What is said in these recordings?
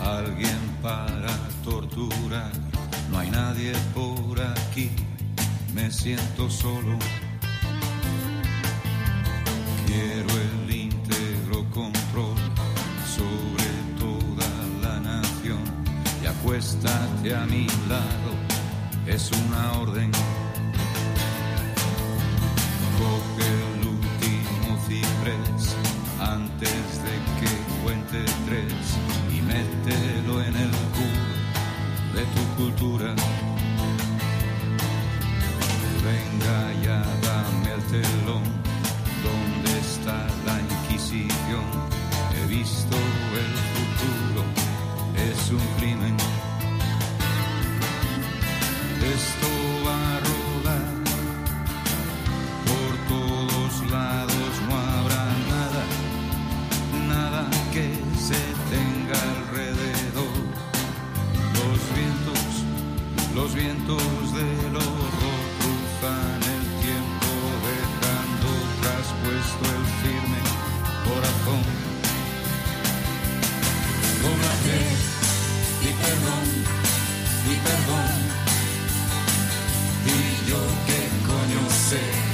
alguien para torturar. No hay nadie por aquí, me siento solo. Quiero el íntegro control sobre toda la nación y acuéstate a mi lado, es una orden. Tres y mételo en el cubo de tu cultura. Venga ya, Dóblate y perdón, y perdón, y yo qué coño.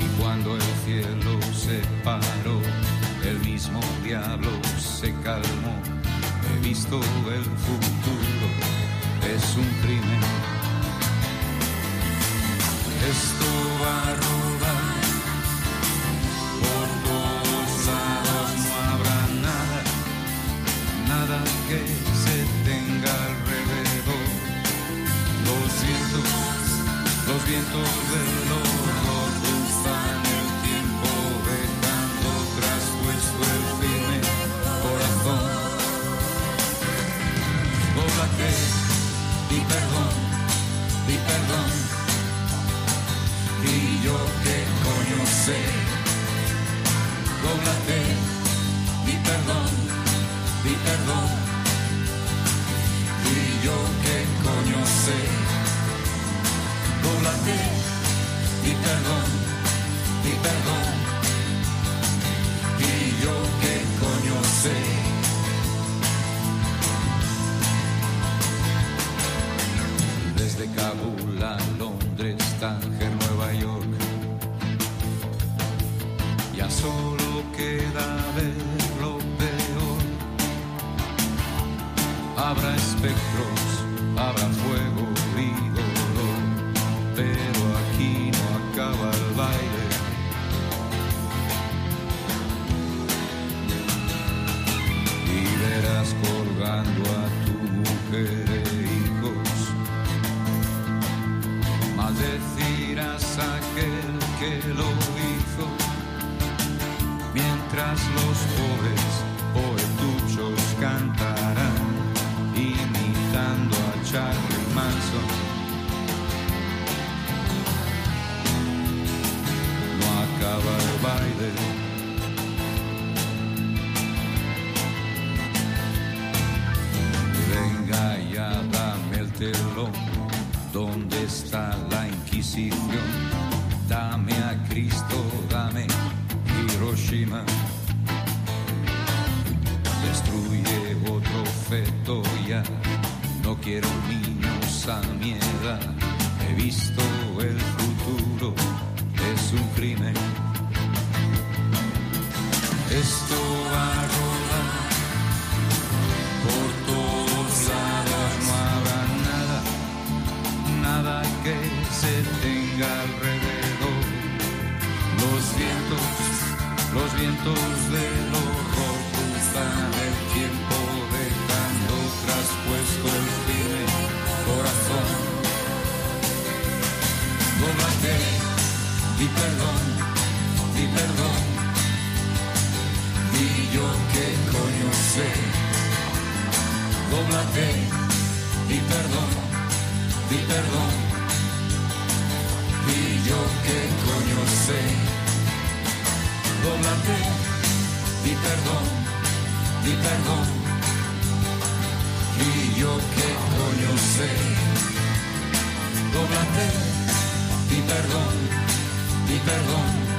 Y cuando el cielo se paró, el mismo diablo se calmó. He visto el futuro, es un crimen. Esto va a yo qué coño sé. Y perdón, y perdón, y yo qué coño sé. Desde Kabul a Londres, Tánger, Nueva York. Ya solo queda ver lo peor. Habrá espectros, el baile. Y verás colgando a tu mujer e hijos maldecirás a aquel que lo hizo, mientras los quiero niños a mi edad. He visto el futuro, es un crimen. esto va a rodar por todos lados, no habrá nada, nada que se tenga alrededor. Los vientos, los vientos del Dóblate y perdón, y perdón, y yo qué coño sé. Dóblate y perdón, y perdón, y yo qué coño sé. Dóblate y perdón, y perdón.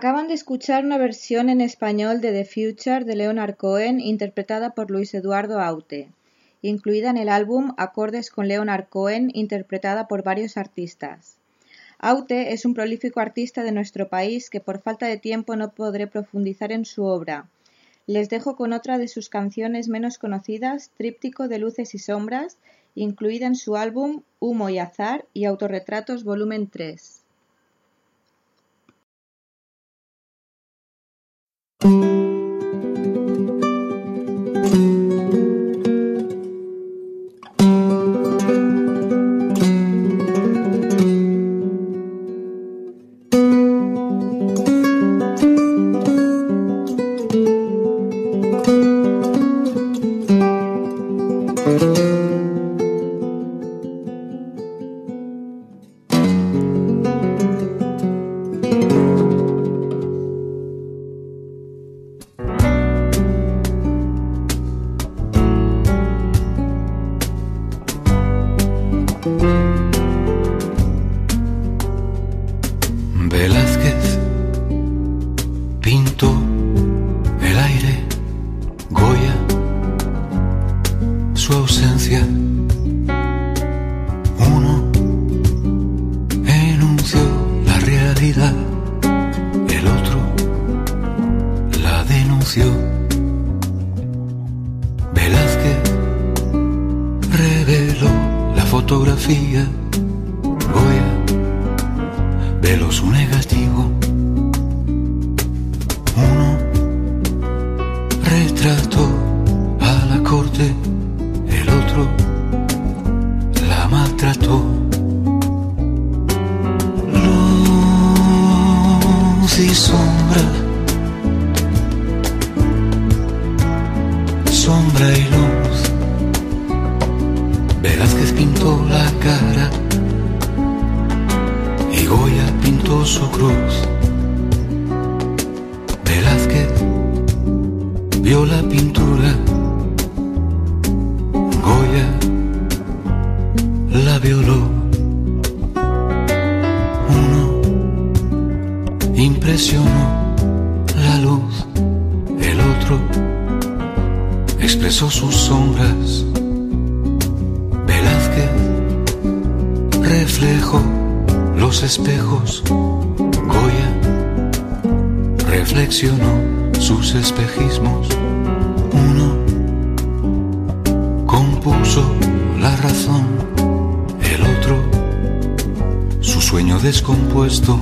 Acaban de escuchar una versión en español de The Future de Leonard Cohen interpretada por Luis Eduardo Aute, incluida en el álbum Acordes con Leonard Cohen interpretada por varios artistas. Aute es un prolífico artista de nuestro país que por falta de tiempo no podré profundizar en su obra. Les dejo con otra de sus canciones menos conocidas, Tríptico de Luces y Sombras, incluida en su álbum Humo y Azar y Autorretratos Volumen 3. El otro la denunció. Velázquez reveló la fotografía, Goya veló su negativo. Uno retrató a la corte, su cruz. Velázquez vio la pintura, Goya la violó. Uno impresionó la luz, el otro expresó sus sombras. Velázquez reflejó los espejos, Goya reflexionó sus espejismos. Uno compuso la razón, el otro su sueño descompuesto.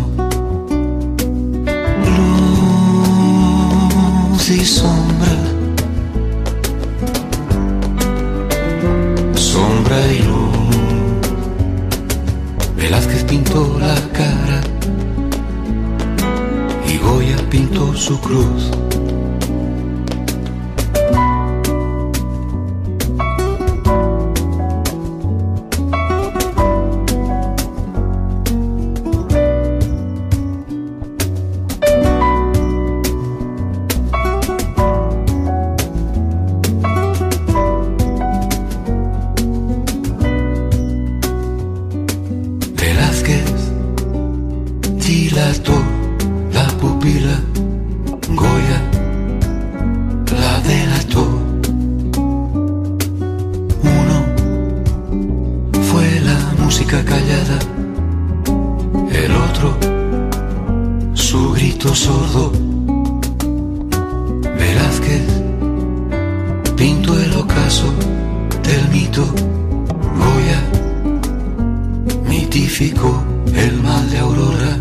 El mal de Aurora,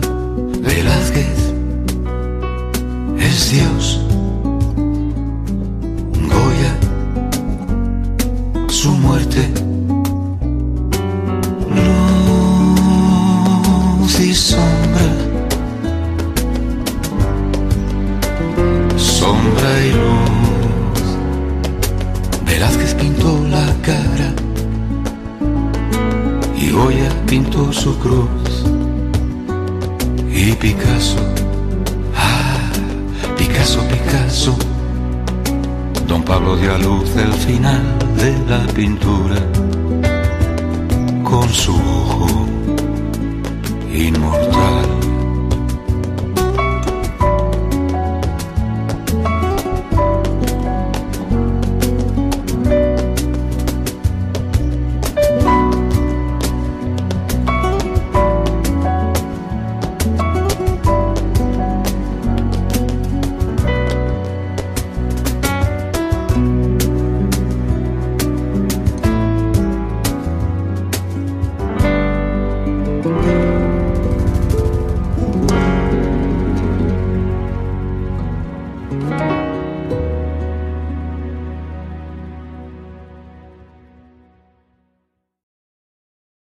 Velázquez es Dios. Goya, su muerte y sombra, sombra y luz. Velázquez pintó la cara Goya pintó su cruz. Y Picasso, ah, Picasso, Picasso, Don Pablo dio a luz el final de la pintura con su